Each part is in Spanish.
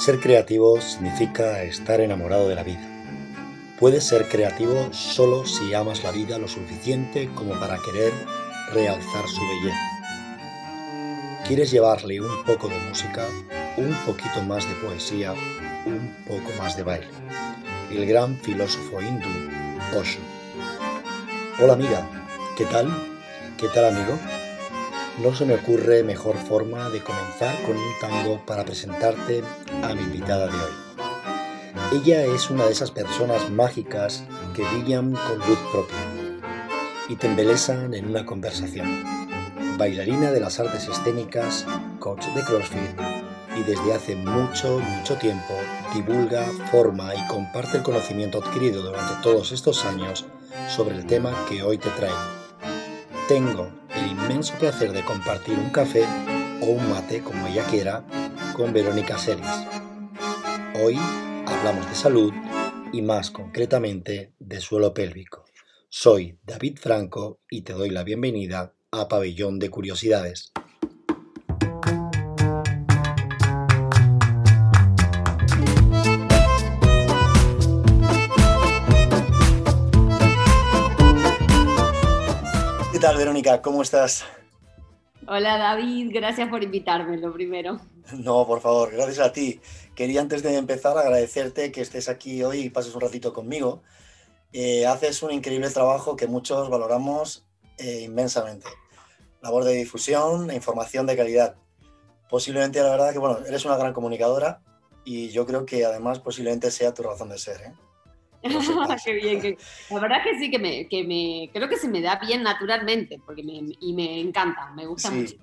Ser creativo significa estar enamorado de la vida. Puedes ser creativo solo si amas la vida lo suficiente como para querer realzar su belleza. Quieres llevarle un poco de música, un poquito más de poesía, un poco más de baile. El gran filósofo hindú Osho. Hola amiga, ¿qué tal? ¿Qué tal amigo? No se me ocurre mejor forma de comenzar con un tango para presentarte a mi invitada de hoy. Ella es una de esas personas mágicas que brillan con luz propia y te embelezan en una conversación. Bailarina de las artes escénicas, coach de CrossFit y desde hace mucho, mucho tiempo divulga, forma y comparte el conocimiento adquirido durante todos estos años sobre el tema que hoy te traigo. Tengo el inmenso placer de compartir un café o un mate, como ella quiera, con Verónica Celis. Hoy hablamos de salud y más concretamente de suelo pélvico. Soy David Franco y te doy la bienvenida a Pabellón de Curiosidades. ¿Qué tal, Verónica? ¿Cómo estás? Hola, David. Gracias por invitarme, lo primero. No, por favor, gracias a ti. Quería antes de empezar agradecerte que estés aquí hoy y pases un ratito conmigo. Eh, haces un increíble trabajo que muchos valoramos eh, inmensamente. Labor de difusión e información de calidad. Posiblemente, la verdad, que bueno, eres una gran comunicadora y yo creo que además posiblemente sea tu razón de ser. ¿eh? Qué bien, la verdad que sí, que me, que me, creo que se me da bien naturalmente, porque me, y me encanta, me gusta mucho.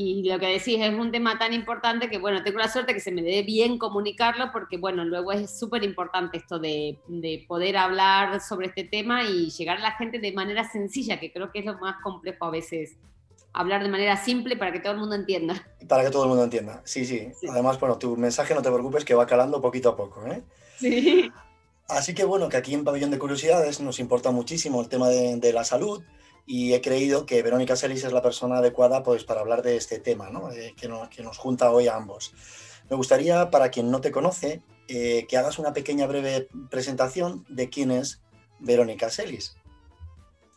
Y lo que decís es un tema tan importante que, bueno, tengo la suerte que se me dé bien comunicarlo, porque, bueno, luego es súper importante esto de, de, poder hablar sobre este tema y llegar a la gente de manera sencilla, que creo que es lo más complejo a veces. Hablar de manera simple para que todo el mundo entienda. Para que todo el mundo entienda, sí, sí. sí. Además, bueno, tu mensaje no te preocupes que va calando poquito a poco, ¿eh? Sí. Así que bueno, que aquí en Pabellón de Curiosidades nos importa muchísimo el tema de, de la salud y he creído que Verónica Celis es la persona adecuada pues, para hablar de este tema ¿no? eh, que, nos, que, nos, junta hoy a ambos. Me gustaría, para quien no te conoce, eh, que hagas una pequeña breve presentación de quién es Verónica Celis.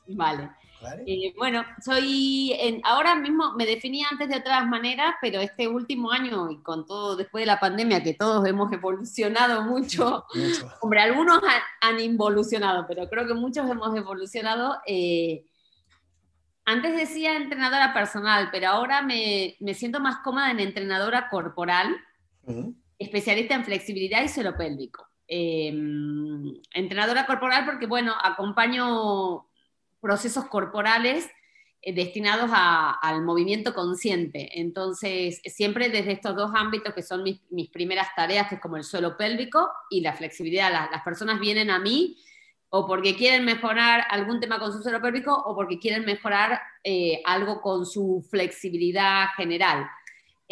Vale. ¿Vale? Eh, bueno, soy, en, ahora mismo me definía antes de otras maneras, pero este último año y con todo después de la pandemia, que todos hemos evolucionado mucho, mucho. hombre, algunos han, han, involucionado, pero creo que muchos hemos evolucionado. Eh, antes decía entrenadora personal, pero ahora me, me, siento más cómoda en entrenadora corporal, uh -huh. especialista en flexibilidad y suelo pélvico. Eh, entrenadora corporal porque, bueno, acompaño procesos corporales eh, destinados a, al movimiento consciente. Entonces, siempre desde estos dos ámbitos que son mis, mis, primeras tareas, que es como el suelo pélvico y la flexibilidad. Las, las, personas vienen a mí o porque quieren mejorar algún tema con su suelo pélvico o porque quieren mejorar eh, algo con su flexibilidad general.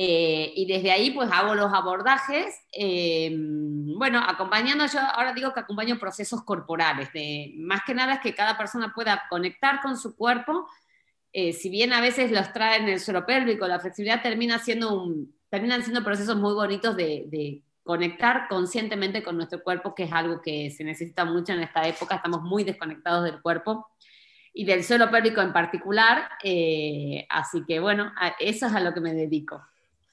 Eh, y desde ahí pues hago los abordajes, eh, bueno, acompañando, yo ahora digo que acompaño procesos corporales, de, más que nada es que cada persona pueda conectar con su cuerpo, eh, si bien a veces los traen el suelo pélvico, la flexibilidad termina siendo un, terminan siendo procesos muy bonitos de, conectar conscientemente con nuestro cuerpo, que es algo que se necesita mucho en esta época, estamos muy desconectados del cuerpo y del suelo pélvico en particular, eh, así que bueno, eso es a lo que me dedico.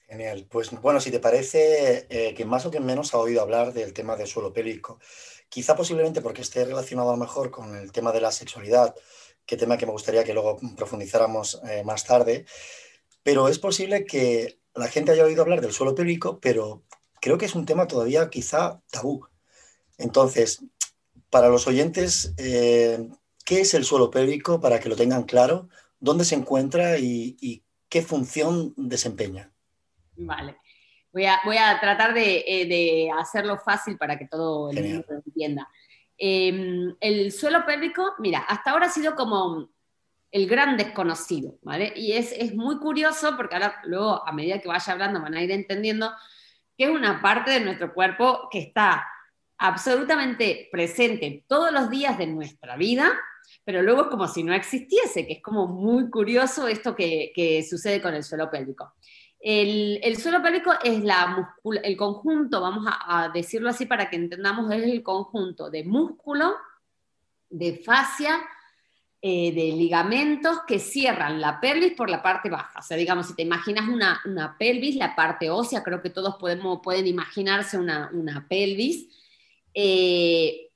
Genial. Pues bueno, si te parece eh, que más o que menos ha oído hablar del tema del suelo pélvico, quizá posiblemente porque esté relacionado a lo mejor con el tema de la sexualidad, que tema que me gustaría que luego profundizáramos eh, más tarde, pero es posible que la gente haya oído hablar del suelo pélvico, pero creo que es un tema todavía quizá tabú. Entonces, para los oyentes, eh, ¿qué es el suelo pélvico para que lo tengan claro? ¿Dónde se encuentra y, y qué función desempeña? Vale. Voy a, voy a tratar de, eh, de, hacerlo fácil para que todo el mundo lo entienda. Eh, el suelo pélvico, mira, hasta ahora ha sido como el gran desconocido, ¿vale? Y es, es, muy curioso porque ahora luego, a medida que vaya hablando, van a ir entendiendo que es una parte de nuestro cuerpo que está absolutamente presente todos los días de nuestra vida, pero luego es como si no existiese, que es como muy curioso esto que, que sucede con el suelo pélvico. El, suelo pélvico es la el conjunto, vamos a, decirlo así para que entendamos, es el conjunto de músculo, de fascia, eh, de ligamentos que cierran la pelvis por la parte baja. O sea, digamos, si te imaginas una, pelvis, la parte ósea, creo que todos podemos, pueden imaginarse una, pelvis. Eh,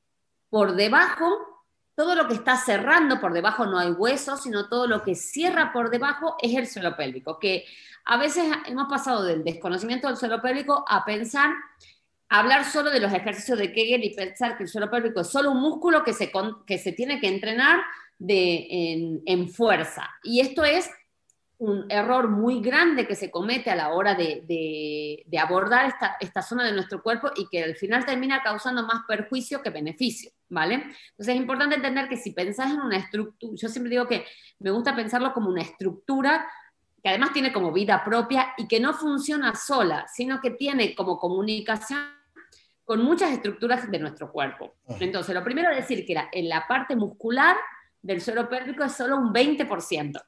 por debajo, todo lo que está cerrando, por debajo no hay huesos, sino todo lo que cierra por debajo es el suelo pélvico, que a veces hemos pasado del desconocimiento del suelo pélvico a pensar, hablar solo de los ejercicios de Kegel y pensar que el suelo pélvico es solo un músculo que se, que se tiene que entrenar de, en, fuerza. Y esto es un error muy grande que se comete a la hora de, abordar esta, esta, zona de nuestro cuerpo y que al final termina causando más perjuicio que beneficio, ¿vale? Entonces es importante entender que si pensás en una estructura, yo siempre digo que me gusta pensarlo como una estructura que además tiene como vida propia y que no funciona sola, sino que tiene como comunicación con muchas estructuras de nuestro cuerpo. Entonces, lo primero es decir que en la parte muscular del suelo pélvico es solo un 20%.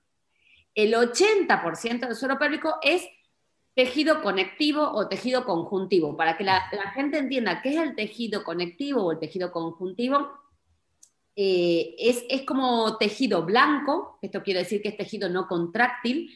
El 80% del suelo pélvico es tejido conectivo o tejido conjuntivo. Para que la, gente entienda qué es el tejido conectivo o el tejido conjuntivo, eh, es, es, como tejido blanco, esto quiere decir que es tejido no contráctil,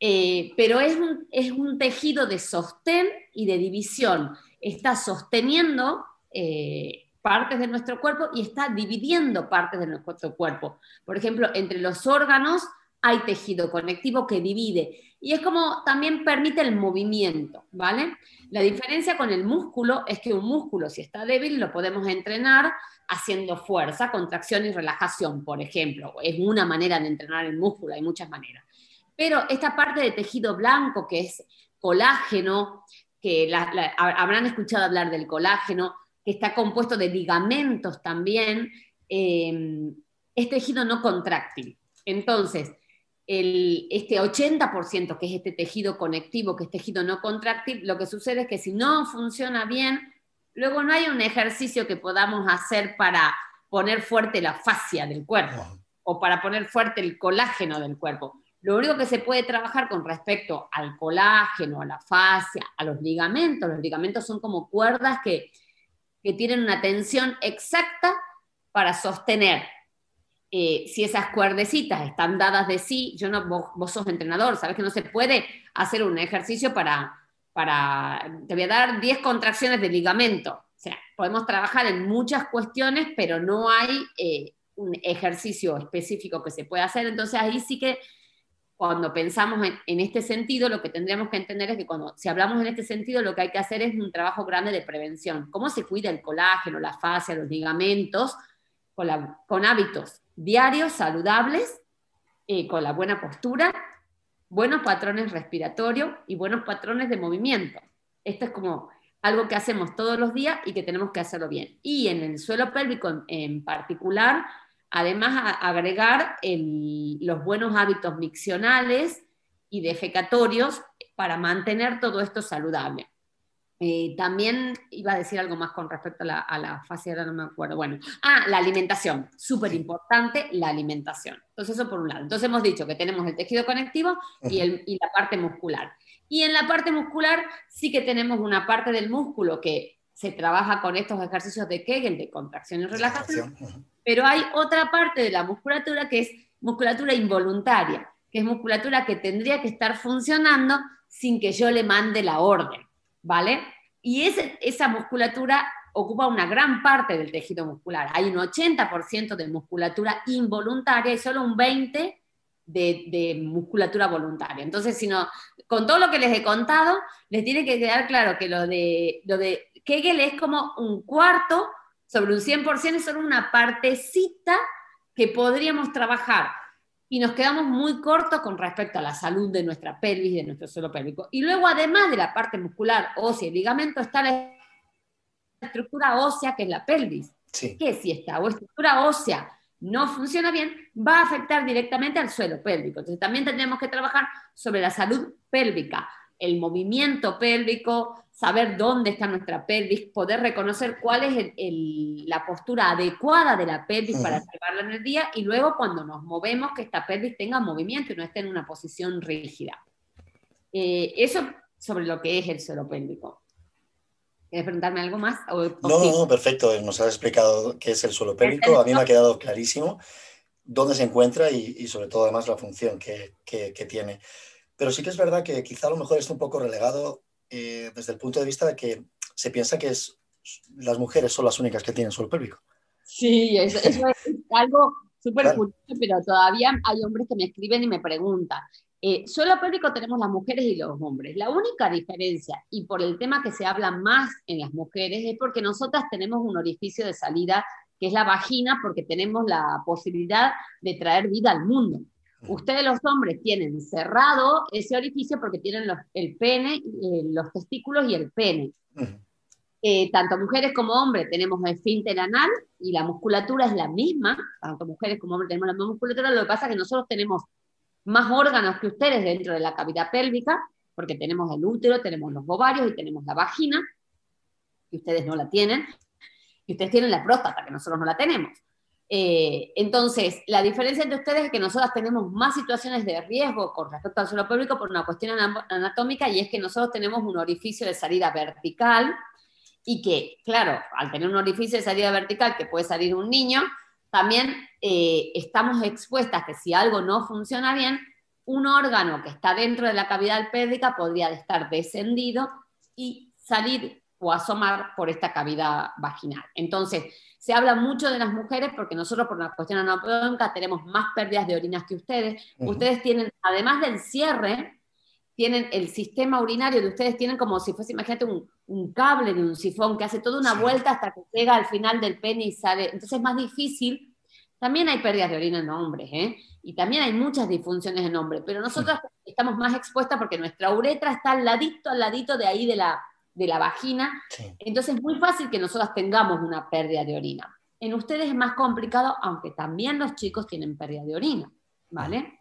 eh, pero es un, es un, tejido de sostén y de división. Está sosteniendo eh, partes de nuestro cuerpo y está dividiendo partes de nuestro cuerpo. Por ejemplo, entre los órganos hay tejido conectivo que divide y es como también permite el movimiento, ¿vale? La diferencia con el músculo es que un músculo, si está débil, lo podemos entrenar haciendo fuerza, contracción y relajación, por ejemplo. Es una manera de entrenar el músculo, hay muchas maneras. Pero esta parte de tejido blanco, que es colágeno, que habrán escuchado hablar del colágeno, que está compuesto de ligamentos también, eh, es tejido no contráctil. Entonces, el, este 80% que es este tejido conectivo, que es tejido no contráctil, lo que sucede es que si no funciona bien, luego no hay un ejercicio que podamos hacer para poner fuerte la fascia del cuerpo o para poner fuerte el colágeno del cuerpo. Lo único que se puede trabajar con respecto al colágeno, a la fascia, a los ligamentos, los ligamentos son como cuerdas que, tienen una tensión exacta para sostener. Eh, si esas cuerdecitas están dadas de sí, yo no, vos, sos entrenador, sabes que no se puede hacer un ejercicio para, para, te voy a dar 10 contracciones de ligamento. O sea, podemos trabajar en muchas cuestiones, pero no hay eh, un ejercicio específico que se pueda hacer. Entonces ahí sí que cuando pensamos en, este sentido, lo que tendríamos que entender es que cuando, si hablamos en este sentido, lo que hay que hacer es un trabajo grande de prevención. ¿Cómo se cuida el colágeno, la fascia, los ligamentos? Con, hábitos diarios, saludables, eh, con la buena postura, buenos patrones respiratorios y buenos patrones de movimiento. Esto es como algo que hacemos todos los días y que tenemos que hacerlo bien. Y en el suelo pélvico en particular, Además, agregar los buenos hábitos miccionales y defecatorios para mantener todo esto saludable. Eh, también iba a decir algo más con respecto a la, a fase, ahora no me acuerdo. Bueno, ah, la alimentación, súper importante la alimentación. Entonces, eso por un lado. Entonces, hemos dicho que tenemos el tejido conectivo y, y la parte muscular. Y en la parte muscular sí que tenemos una parte del músculo que se trabaja con estos ejercicios de Kegel, de contracción y relajación, pero hay otra parte de la musculatura que es musculatura involuntaria, que es musculatura que tendría que estar funcionando sin que yo le mande la orden, ¿vale? Y esa musculatura ocupa una gran parte del tejido muscular. Hay un 80% de musculatura involuntaria y solo un 20% de, musculatura voluntaria. Entonces, si no, con todo lo que les he contado, les tiene que quedar claro que lo de, lo de Kegel es como un cuarto sobre un 100%, es solo una partecita que podríamos trabajar. Y nos quedamos muy cortos con respecto a la salud de nuestra pelvis, de nuestro suelo pélvico. Y luego, además de la parte muscular, ósea y ligamento, está la estructura ósea, que es la pelvis. Que si esta o estructura ósea no funciona bien, va a afectar directamente al suelo pélvico. Entonces, también tendremos que trabajar sobre la salud pélvica, el movimiento pélvico, saber dónde está nuestra pelvis, poder reconocer cuál es la postura adecuada de la pelvis para llevarla en el día y luego cuando nos movemos que esta pelvis tenga movimiento y no esté en una posición rígida. Eh, eso sobre lo que es el suelo pélvico. ¿Quieres preguntarme algo más? no, no, perfecto. Nos has explicado qué es el suelo pélvico. A mí me ha quedado clarísimo dónde se encuentra y, sobre todo además la función que, tiene. Pero sí que es verdad que quizá a lo mejor está un poco relegado eh, desde el punto de vista de que se piensa que es, las mujeres son las únicas que tienen suelo pélvico. Sí, eso, es algo súper curioso, pero todavía hay hombres que me escriben y me preguntan. Eh, suelo pélvico tenemos las mujeres y los hombres. La única diferencia, y por el tema que se habla más en las mujeres, es porque nosotras tenemos un orificio de salida que es la vagina, porque tenemos la posibilidad de traer vida al mundo. Ustedes los hombres tienen cerrado ese orificio porque tienen el pene, eh, los testículos y el pene. Eh, tanto mujeres como hombres tenemos el esfínter anal y la musculatura es la misma, tanto mujeres como hombres tenemos la misma musculatura, lo que pasa es que nosotros tenemos más órganos que ustedes dentro de la cavidad pélvica, porque tenemos el útero, tenemos los ovarios y tenemos la vagina, y ustedes no la tienen, y ustedes tienen la próstata, que nosotros no la tenemos. Eh, entonces, la diferencia entre ustedes es que nosotros tenemos más situaciones de riesgo con respecto al suelo pélvico por una cuestión anatómica y es que nosotros tenemos un orificio de salida vertical y que, claro, al tener un orificio de salida vertical que puede salir un niño, también eh, estamos expuestas que si algo no funciona bien, un órgano que está dentro de la cavidad pélvica podría estar descendido y salir o asomar por esta cavidad vaginal. Entonces, se habla mucho de las mujeres porque nosotros por una cuestión anatómica tenemos más pérdidas de orinas que ustedes. Ustedes tienen, además del cierre, tienen el sistema urinario de ustedes, tienen como si fuese, imagínate, un, cable de un sifón que hace toda una vuelta hasta que llega al final del pene y sale. Entonces es más difícil. También hay pérdidas de orina en hombres, ¿eh? Y también hay muchas disfunciones en hombres, pero nosotros estamos más expuestas porque nuestra uretra está al ladito, al ladito de ahí de la, de la vagina. Entonces es muy fácil que nosotros tengamos una pérdida de orina. En ustedes es más complicado, aunque también los chicos tienen pérdida de orina, ¿vale?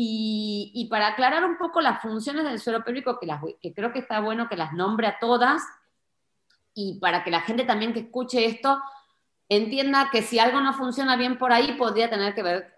Y, para aclarar un poco las funciones del suelo pélvico, que, que creo que está bueno que las nombre a todas, y para que la gente también que escuche esto entienda que si algo no funciona bien por ahí, podría tener que ver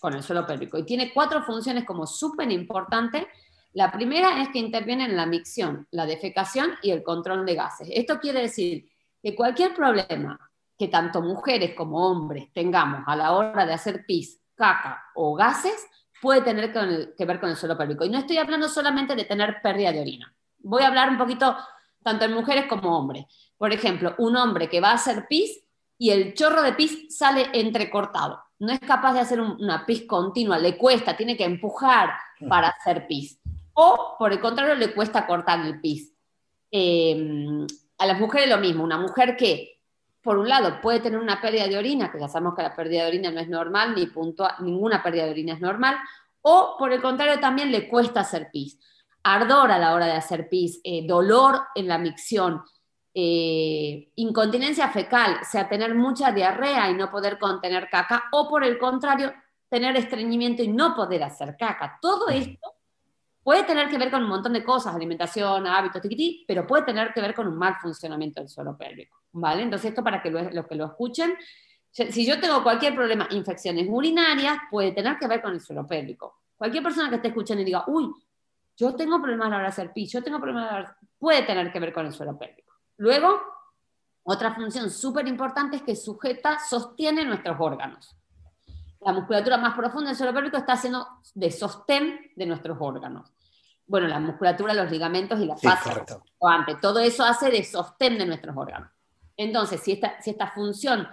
con el suelo pélvico. Y tiene cuatro funciones como súper importantes. La primera es que interviene en la micción, la defecación y el control de gases. Esto quiere decir que cualquier problema que tanto mujeres como hombres tengamos a la hora de hacer pis, caca o gases, puede tener que ver con el suelo pélvico. Y no estoy hablando solamente de tener pérdida de orina. Voy a hablar un poquito tanto en mujeres como hombres. Por ejemplo, un hombre que va a hacer pis y el chorro de pis sale entrecortado. No es capaz de hacer una pis continua, le cuesta, tiene que empujar para hacer pis. O, por el contrario, le cuesta cortar el pis. Eh, a las mujeres lo mismo, una mujer que por un lado, puede tener una pérdida de orina, que ya sabemos que la pérdida de orina no es normal, ni ninguna pérdida de orina es normal, o por el contrario, también le cuesta hacer pis. Ardor a la hora de hacer pis, eh, dolor en la micción, eh, incontinencia fecal, o sea, tener mucha diarrea y no poder contener caca, o por el contrario, tener estreñimiento y no poder hacer caca. Todo esto puede tener que ver con un montón de cosas, alimentación, hábitos, tiquití, pero puede tener que ver con un mal funcionamiento del suelo pélvico. ¿vale? Entonces esto para que los que lo escuchen, si yo tengo cualquier problema, infecciones urinarias, puede tener que ver con el suelo pélvico. Cualquier persona que esté escuchando y diga, uy, yo tengo problemas a la hora de hacer pis, yo tengo problemas a la hora puede tener que ver con el suelo pélvico. Luego, otra función súper importante es que sujeta, sostiene nuestros órganos. La musculatura más profunda del suelo pélvico está haciendo de sostén de nuestros órganos. Bueno, la musculatura, los ligamentos y la fascia. todo eso hace de sostén de nuestros órganos. Entonces, si esta, si esta función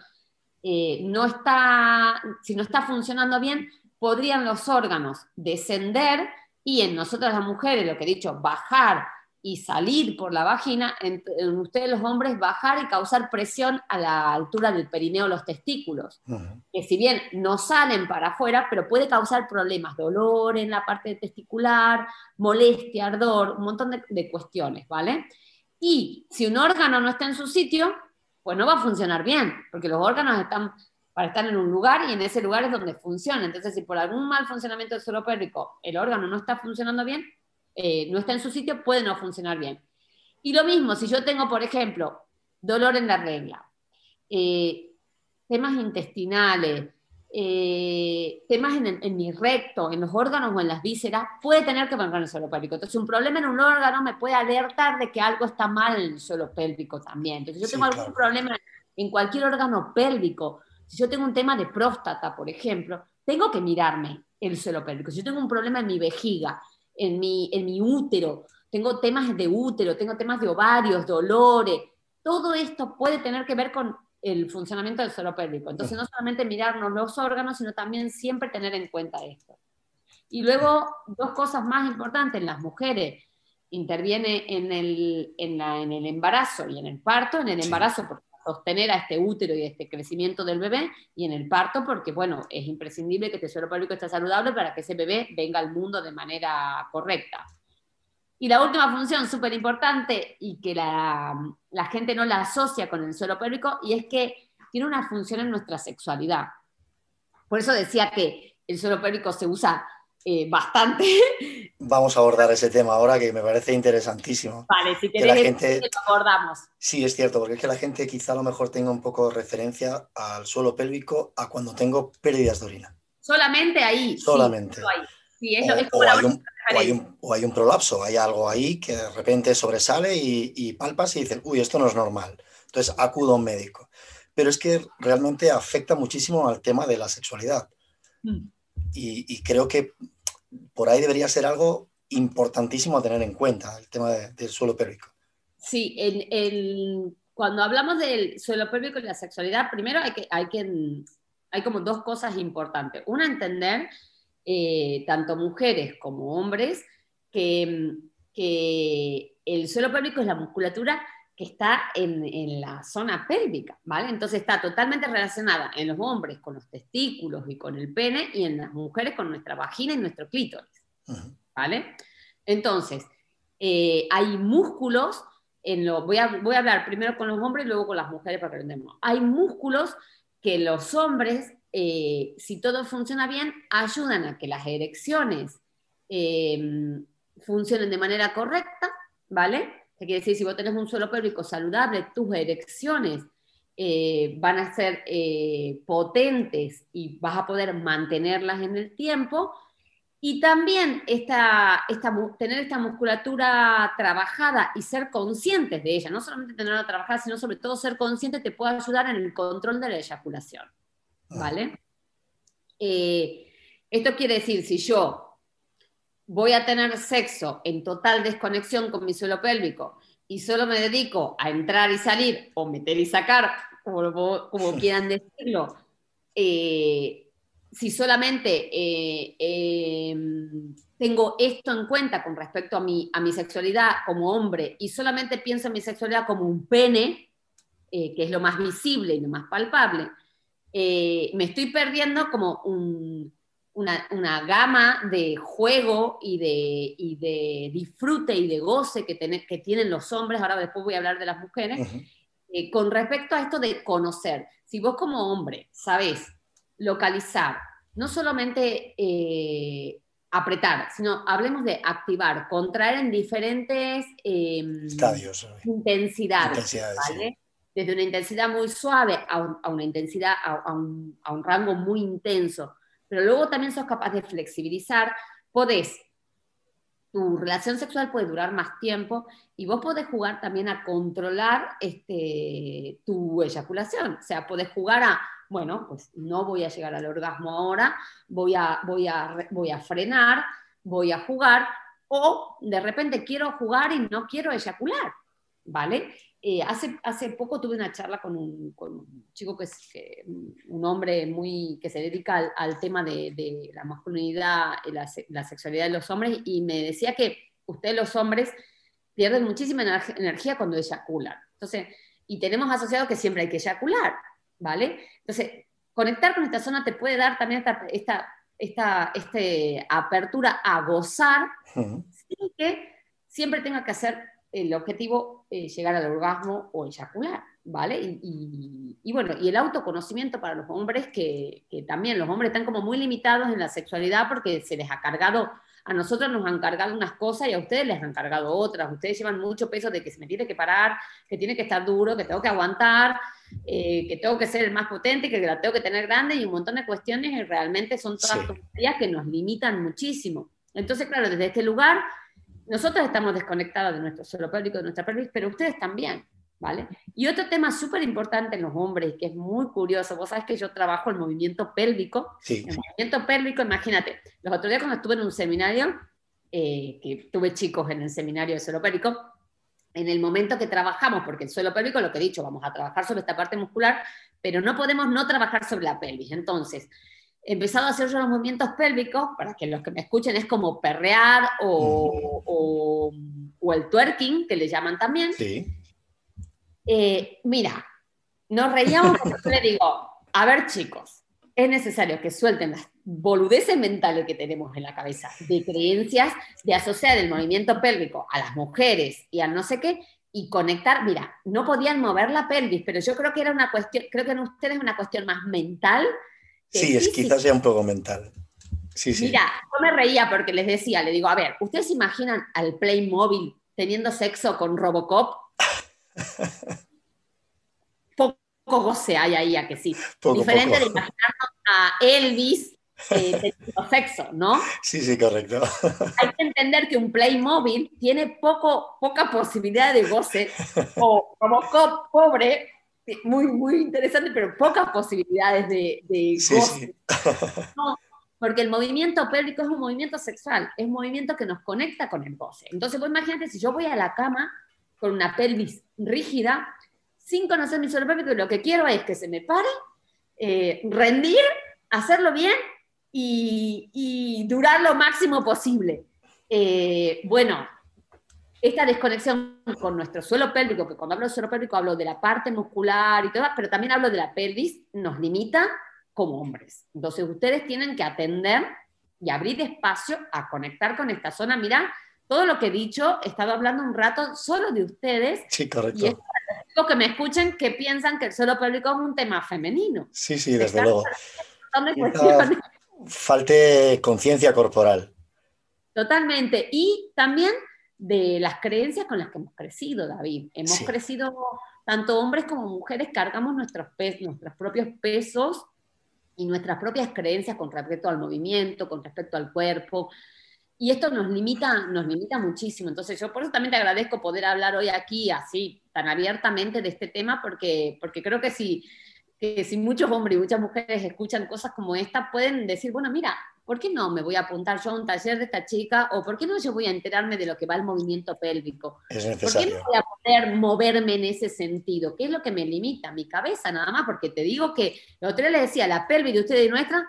eh, no, está, si no está funcionando bien, podrían los órganos descender y en nosotras las mujeres, lo que he dicho, bajar y salir por la vagina, en, ustedes los hombres bajar y causar presión a la altura del perineo, los testículos, que si bien no salen para afuera, pero puede causar problemas, dolor en la parte testicular, molestia, ardor, un montón de, de cuestiones, ¿vale? Y si un órgano no está en su sitio, pues no va a funcionar bien, porque los órganos están para estar en un lugar y en ese lugar es donde funciona. Entonces, si por algún mal funcionamiento del suelo pélvico el órgano no está funcionando bien, eh, no está en su sitio, puede no funcionar bien. Y lo mismo, si yo tengo, por ejemplo, dolor en la regla, eh, temas intestinales, eh, temas en, mi recto, en los órganos o en las vísceras, puede tener que ver con el suelo pélvico. Entonces, un problema en un órgano me puede alertar de que algo está mal en el suelo pélvico también. Entonces, si yo tengo algún problema en cualquier órgano pélvico, si yo tengo un tema de próstata, por ejemplo, tengo que mirarme el suelo pélvico. Si yo tengo un problema en mi vejiga, en mi, en mi útero, tengo temas de útero, tengo temas de ovarios, dolores, todo esto puede tener que ver con el funcionamiento del suelo pélvico. Entonces, no solamente mirarnos los órganos, sino también siempre tener en cuenta esto. Y luego, dos cosas más importantes, las mujeres interviene en el, en, el embarazo y en el parto, en el embarazo por sostener a este útero y este crecimiento del bebé, y en el parto porque, bueno, es imprescindible que este suelo pélvico esté saludable para que ese bebé venga al mundo de manera correcta. Y la última función súper importante y que la, la, gente no la asocia con el suelo pélvico y es que tiene una función en nuestra sexualidad. Por eso decía que el suelo pélvico se usa eh, bastante. Vamos a abordar ese tema ahora que me parece interesantísimo. Vale, si querés, gente... lo abordamos. Sí, es cierto, porque es que la gente quizá a lo mejor tenga un poco de referencia al suelo pélvico a cuando tengo pérdidas de orina. Solamente ahí. Solamente. Sí, es, o, hay un, o hay un, prolapso, hay algo ahí que de repente sobresale y, palpas y dices, uy, esto no es normal. Entonces acudo a un médico. Pero es que realmente afecta muchísimo al tema de la sexualidad. Mm. Y, creo que por ahí debería ser algo importantísimo a tener en cuenta, el tema del suelo pélvico. Sí, cuando hablamos del suelo pélvico y la sexualidad, primero hay que, hay que, hay como dos cosas importantes. Una, entender eh, tanto mujeres como hombres, que, el suelo pélvico es la musculatura que está en, la zona pélvica, ¿vale? Entonces está totalmente relacionada en los hombres con los testículos y con el pene y en las mujeres con nuestra vagina y nuestro clítoris, ¿vale? Entonces, eh, hay músculos, en lo, voy, a, voy a hablar primero con los hombres y luego con las mujeres para que entendamos. Hay músculos que los hombres eh, si todo funciona bien, ayudan a que las erecciones eh, funcionen de manera correcta, ¿vale? ¿Qué quiere decir? Si vos tenés un suelo pélvico saludable, tus erecciones eh, van a ser potentes y vas a poder mantenerlas en el tiempo. Y también esta, tener esta musculatura trabajada y ser conscientes de ella, no solamente tenerla trabajada, sino sobre todo ser consciente te puede ayudar en el control de la eyaculación. ¿vale? Eh, esto quiere decir, si yo voy a tener sexo en total desconexión con mi suelo pélvico y solo me dedico a entrar y salir, o meter y sacar, como, como quieran decirlo, eh, si solamente eh, em, tengo esto en cuenta con respecto a mi, a mi sexualidad como hombre y solamente pienso en mi sexualidad como un pene, que es lo más visible y lo más palpable, eh, me estoy perdiendo como una, gama de juego y de, de, disfrute y de goce que, que tienen los hombres, ahora después voy a hablar de las mujeres, eh, con respecto a esto de conocer. Si vos como hombre sabés localizar, no solamente eh, apretar, sino hablemos de activar, contraer en diferentes em, Estadios, intensidades, ¿vale? desde una intensidad muy suave a, una intensidad, a, un, rango muy intenso, pero luego también sos capaz de flexibilizar, podés, tu relación sexual puede durar más tiempo y vos podés jugar también a controlar este, tu eyaculación, o sea, podés jugar a, bueno, pues no voy a llegar al orgasmo ahora, voy a, voy a, voy a frenar, voy a jugar, o de repente quiero jugar y no quiero eyacular, ¿vale? Eh, hace, hace poco tuve una charla con un, chico que es un hombre muy que se dedica al, tema de, la masculinidad, la, la, sexualidad de los hombres, y me decía que ustedes los hombres pierden muchísima energía cuando eyaculan. Entonces, y tenemos asociado que siempre hay que eyacular, ¿vale? Entonces, conectar con esta zona te puede dar también esta, esta, esta este apertura a gozar, sin que siempre tenga que hacer el objetivo es llegar al orgasmo o eyacular, ¿vale? Y, bueno, y el autoconocimiento para los hombres, que, también los hombres están como muy limitados en la sexualidad porque se les ha cargado a nosotros nos han cargado unas cosas y a ustedes les han cargado otras. Ustedes llevan mucho peso de que se me tiene que parar, que tiene que estar duro, que tengo que aguantar, eh, que tengo que ser el más potente, que la tengo que tener grande y un montón de cuestiones y realmente son todas sí. que nos limitan muchísimo. Entonces, claro, desde este lugar, nosotros estamos desconectados de nuestro suelo pélvico, de nuestra pelvis, pero ustedes también. ¿Vale? Y otro tema súper importante en los hombres, que es muy curioso, vos sabés que yo trabajo el movimiento pélvico. Sí. El movimiento pélvico, imagínate, los otros días cuando estuve en un seminario, eh, que tuve chicos en el seminario de suelo pélvico, en el momento que trabajamos, porque el suelo pélvico, lo que he dicho, vamos a trabajar sobre esta parte muscular, pero no podemos no trabajar sobre la pelvis. Entonces, empezado a hacer yo los movimientos pélvicos, para que los que me escuchen es como perrear o, o, o el twerking, que le llaman también. Sí eh, mira, nos reíamos porque yo le digo, a ver chicos, es necesario que suelten las boludeces mentales que tenemos en la cabeza, de creencias, de asociar el movimiento pélvico a las mujeres y al no sé qué, y conectar, mira, no podían mover la pelvis, pero yo creo que era una cuestión, creo que en ustedes es una cuestión más mental. Sí, es quizás sea un poco mental. Sí, sí. Mira, yo me reía porque les decía, le digo, a ver, ¿ustedes se imaginan al Playmobil teniendo sexo con Robocop? poco goce hay ahí a que sí. Diferente de imaginarnos a Elvis eh, teniendo sexo, ¿no? Sí, sí, correcto. Hay que entender que un Playmobil tiene poco, poca posibilidad de goce, o Robocop pobre, muy, muy interesante, pero pocas posibilidades de, goce. porque el movimiento pélvico es un movimiento sexual, es un movimiento que nos conecta con el goce. Entonces, vos imagínate si yo voy a la cama con una pelvis rígida, sin conocer mi suelo pélvico, lo que quiero es que se me pare, eh, rendir, hacerlo bien y, durar lo máximo posible. Eh, bueno, esta desconexión con nuestro suelo pélvico, que cuando hablo de suelo pélvico hablo de la parte muscular y todo, pero también hablo de la pelvis, nos limita como hombres. Entonces ustedes tienen que atender y abrir espacio a conectar con esta zona. Mira, todo lo que he dicho, he estado hablando un rato solo de ustedes. Sí, correcto que me escuchen que piensan que el suelo pélvico es un tema femenino. Sí, sí, desde luego. Falte conciencia corporal. Totalmente. Y también de las creencias con las que hemos crecido, David. Hemos crecido, tanto hombres como mujeres, cargamos nuestros, nuestros propios pesos y nuestras propias creencias con respecto al movimiento, con respecto al cuerpo, y esto nos limita, nos limita muchísimo. Entonces yo por eso también te agradezco poder hablar hoy aquí así, tan abiertamente de este tema, porque, porque creo que si, que si muchos hombres y muchas mujeres escuchan cosas como esta, pueden decir, bueno, mira, ¿por qué no me voy a apuntar yo a un taller de esta chica? ¿O por qué no yo voy a enterarme de lo que va el movimiento pélvico? Es necesario. ¿Por qué no voy a poder moverme en ese sentido? ¿Qué es lo que me limita? Mi cabeza nada más, porque te digo que, lo otro les decía, la pelvis de ustedes y nuestra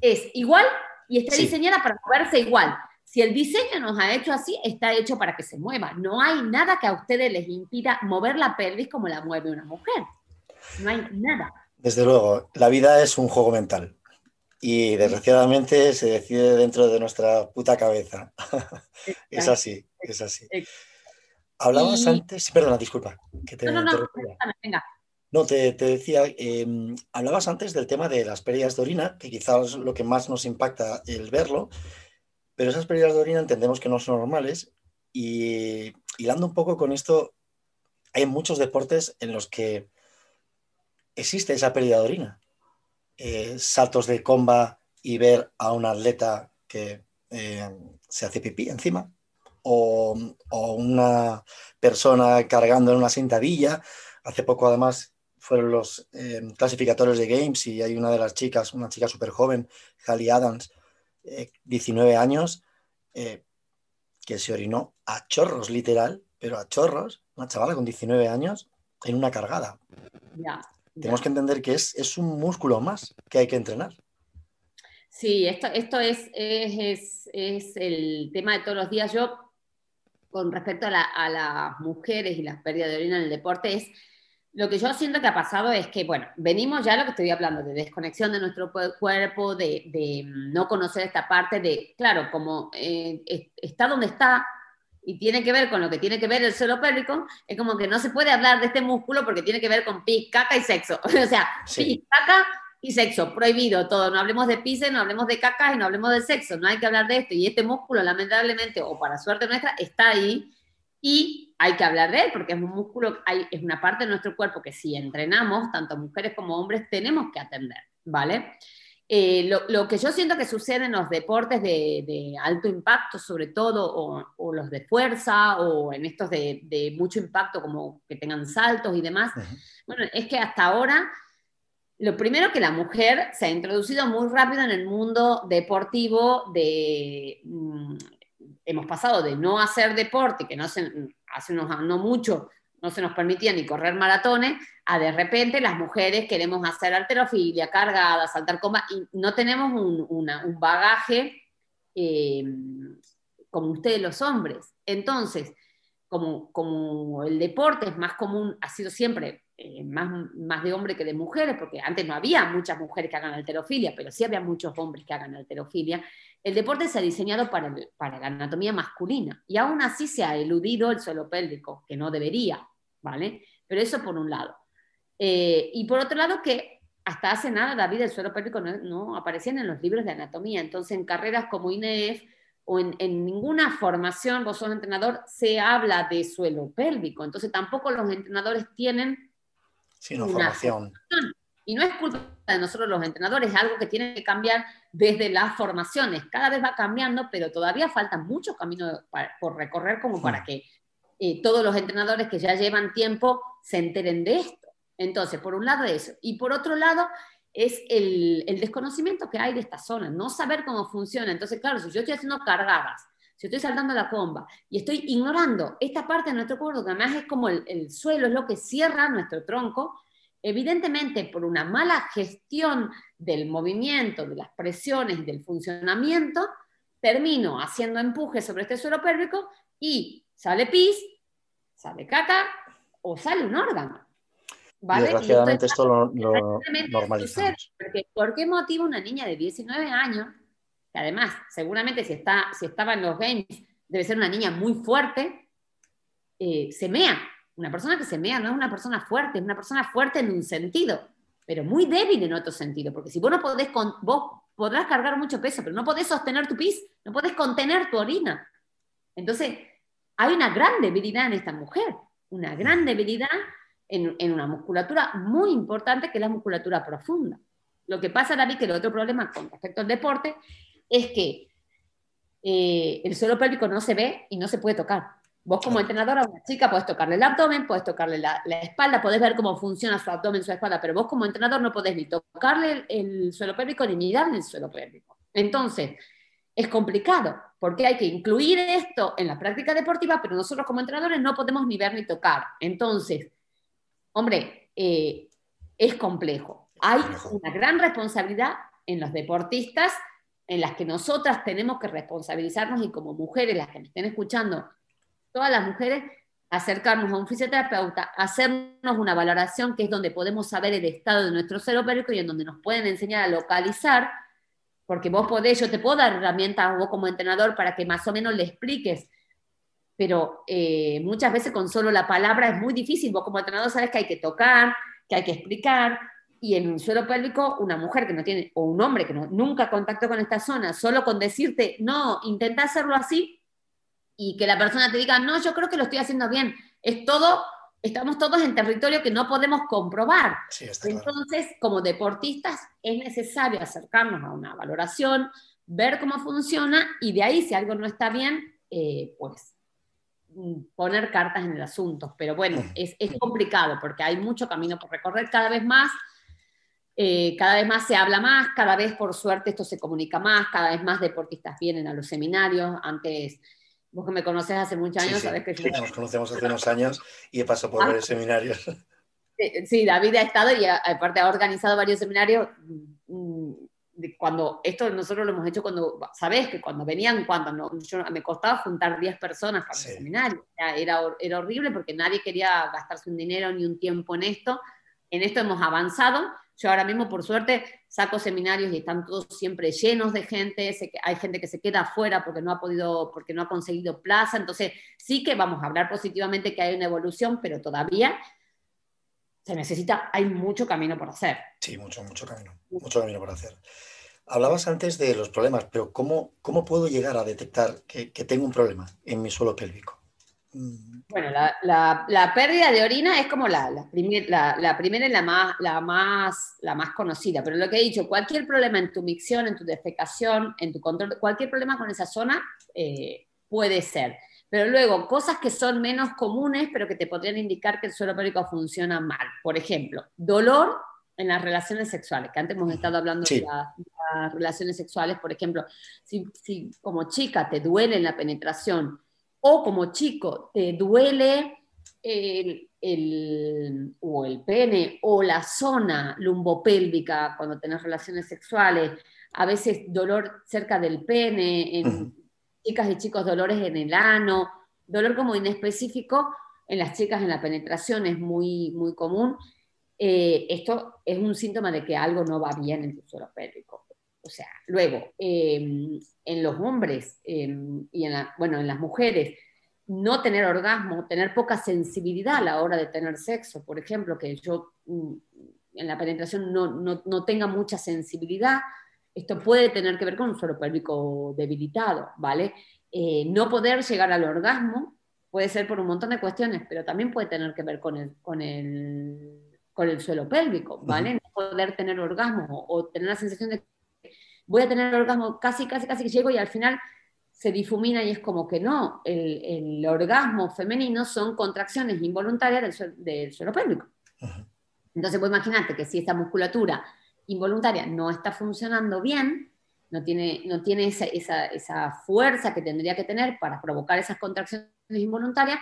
es igual y está diseñada para moverse igual si el diseño nos ha hecho así, está hecho para que se mueva. No hay nada que a ustedes les impida mover la pelvis como la mueve una mujer. No hay nada. Desde luego, la vida es un juego mental y desgraciadamente se decide dentro de nuestra puta cabeza. es así, es así. Hablabas antes, perdona, disculpa. no, no, no, venga. No, te, decía, em, hablabas antes del tema de las pérdidas de orina, que quizás lo que más nos impacta el verlo, pero esas pérdidas de orina entendemos que no son normales y hilando un poco con esto, hay muchos deportes en los que existe esa pérdida de orina. Eh, saltos de comba y ver a un atleta que eh, se hace pipí encima, o, una persona cargando en una sentadilla. Hace poco, además, fueron los eh, clasificatorios de Games y hay una de las chicas, una chica súper joven, Hallie Adams, 19 eh, años, que se orinó a chorros, literal, pero a chorros, una chavala con 19 años, en una cargada. Tenemos que entender que es, es, un músculo más que hay que entrenar. Sí, esto, esto es, es, es, el tema de todos los días. Yo, con respecto a, a las mujeres y las pérdidas de orina en el deporte, es lo que yo siento que ha pasado es que, bueno, venimos ya a lo que estoy hablando, de desconexión de nuestro cuerpo, de, mm, no conocer esta parte, de, claro, como eh, está donde está y tiene que ver con lo que tiene que ver el suelo pélvico, es como que no se puede hablar de este músculo porque tiene que ver con pis, caca y sexo. o sea, pis, caca y sexo, prohibido todo. No hablemos de pis, no hablemos de caca y no hablemos de sexo. No hay que hablar de esto. Y este músculo, lamentablemente, o para suerte nuestra, está ahí y hay que hablar de él porque es un músculo, es una parte de nuestro cuerpo que si entrenamos, tanto mujeres como hombres, tenemos que atender, ¿vale? Eh, lo, que yo siento que sucede en los deportes de, alto impacto, sobre todo, o, los de fuerza, o en estos de, mucho impacto, como que tengan saltos y demás, bueno, es que hasta ahora, lo primero que la mujer se ha introducido muy rápido en el mundo deportivo de... Mm, hemos pasado de no hacer deporte, que no hace, hace unos, no mucho no se nos permitía ni correr maratones, a de repente las mujeres queremos hacer alterofilia, cargada, saltar coma, y no tenemos un, bagaje eh, como ustedes los hombres. Entonces, como, como el deporte es más común, ha sido siempre eh, más, más de hombre que de mujeres, porque antes no había muchas mujeres que hagan alterofilia, pero sí había muchos hombres que hagan alterofilia, el deporte se ha diseñado para, para la anatomía masculina y aún así se ha eludido el suelo pélvico, que no debería, ¿vale? Pero eso por un lado. Eh, y por otro lado que hasta hace nada David el suelo pélvico no, no aparecían en los libros de anatomía, entonces en carreras como INEF o en, ninguna formación, vos sos entrenador, se habla de suelo pélvico, entonces tampoco los entrenadores tienen... Sino formación. Y no es culpa de nosotros los entrenadores, es algo que tiene que cambiar desde las formaciones. Cada vez va cambiando, pero todavía falta mucho camino por recorrer como para mm. que eh, todos los entrenadores que ya llevan tiempo se enteren de esto. Entonces, por un lado eso. Y por otro lado, es el, desconocimiento que hay de esta zona, no saber cómo funciona. Entonces, claro, si yo estoy haciendo cargadas, si estoy saltando la comba y estoy ignorando esta parte de nuestro cuerpo, que además es como el, el suelo, es lo que cierra nuestro tronco, evidentemente por una mala gestión del movimiento, de las presiones del funcionamiento, termino haciendo empuje sobre este suelo pélvico y sale pis, sale caca o sale un órgano. ¿vale? Desgraciadamente esto, lo, normalizamos. ¿Por qué motivo una niña de 19 años, que además seguramente si, está, si estaba en los games debe ser una niña muy fuerte, eh, se mea? Una persona que se mea no es una persona fuerte, es una persona fuerte en un sentido, pero muy débil en otro sentido, porque si vos no podés, con, vos podrás cargar mucho peso, pero no podés sostener tu pis, no podés contener tu orina. Entonces, hay una gran debilidad en esta mujer, una gran debilidad en, en una musculatura muy importante que es la musculatura profunda. Lo que pasa, David, que el otro problema con respecto al deporte es que eh, el suelo pélvico no se ve y no se puede tocar. Vos como entrenadora, una chica, puedes tocarle el abdomen, puedes tocarle la, espalda, podés ver cómo funciona su abdomen, su espalda, pero vos como entrenador no podés ni tocarle el, suelo pélvico ni mirarle el suelo pélvico. Entonces, es complicado, porque hay que incluir esto en la práctica deportiva, pero nosotros como entrenadores no podemos ni ver ni tocar. Entonces, hombre, eh, es complejo. Hay una gran responsabilidad en los deportistas en las que nosotras tenemos que responsabilizarnos y como mujeres, las que me estén escuchando, todas las mujeres, acercarnos a un fisioterapeuta, hacernos una valoración que es donde podemos saber el estado de nuestro cero y en donde nos pueden enseñar a localizar, porque vos podés, yo te puedo dar herramientas vos como entrenador para que más o menos le expliques, pero eh, muchas veces con solo la palabra es muy difícil, vos como entrenador sabes que hay que tocar, que hay que explicar, y en un suelo pélvico, una mujer que no tiene, o un hombre que no, nunca contactó con esta zona, solo con decirte, no, intenta hacerlo así, y que la persona te diga, no, yo creo que lo estoy haciendo bien. Es todo, estamos todos en territorio que no podemos comprobar. Entonces, como deportistas, es necesario acercarnos a una valoración, ver cómo funciona y de ahí, si algo no está bien, eh, pues mm, poner cartas en el asunto. Pero bueno, es, complicado porque hay mucho camino por recorrer cada vez más. Eh, cada vez más se habla más, cada vez por suerte esto se comunica más, cada vez más deportistas vienen a los seminarios. Antes Vos que me conoces hace muchos años, sabes que... Sí, nos conocemos hace unos años y he pasado por ah. varios seminarios. Sí, David ha estado y aparte ha organizado varios seminarios. Mm, cuando esto nosotros lo hemos hecho cuando, sabes que cuando venían, cuando no, yo, me costaba juntar 10 personas para el seminario. era, era horrible porque nadie quería gastarse un dinero ni un tiempo en esto. En esto hemos avanzado, yo ahora mismo, por suerte, saco seminarios y están todos siempre llenos de gente, hay gente que se queda afuera porque no ha podido, porque no ha conseguido plaza, entonces sí que vamos a hablar positivamente que hay una evolución, pero todavía se necesita, hay mucho camino por hacer. Sí, mucho, mucho camino, mucho camino por hacer. Hablabas antes de los problemas, pero ¿cómo, cómo puedo llegar a detectar que, que tengo un problema en mi suelo pélvico? Bueno, la, pérdida de orina es como la, la, la, primera y la más, la, más, la más conocida, pero lo que he dicho, cualquier problema en tu micción, en tu defecación, en tu control, cualquier problema con esa zona eh, puede ser. Pero luego, cosas que son menos comunes, pero que te podrían indicar que el suelo pélvico funciona mal. Por ejemplo, dolor en las relaciones sexuales, que antes hemos estado hablando de, las relaciones sexuales, por ejemplo, si, si como chica te duele en la penetración, o como chico te duele el, o el pene o la zona lumbopélvica cuando tenés relaciones sexuales, a veces dolor cerca del pene, en chicas y chicos dolores en el ano, dolor como inespecífico en las chicas en la penetración es muy, muy común. Eh, esto es un síntoma de que algo no va bien en tu suelo pélvico. O sea, luego, em, en los hombres em, y en, bueno, en las mujeres, no tener orgasmo, tener poca sensibilidad a la hora de tener sexo, por ejemplo, que yo mm, en la penetración no, tenga mucha sensibilidad, esto puede tener que ver con un suelo pélvico debilitado, ¿vale? Eh, no poder llegar al orgasmo puede ser por un montón de cuestiones, pero también puede tener que ver con el, con el, con el suelo pélvico, ¿vale? No poder tener orgasmo o tener la sensación de voy a tener orgasmo casi, casi, casi que llego y al final se difumina y es como que no, el, orgasmo femenino son contracciones involuntarias del, suelo, pélvico. Entonces, pues imagínate que si esta musculatura involuntaria no está funcionando bien, no tiene, no tiene esa, esa, fuerza que tendría que tener para provocar esas contracciones involuntarias,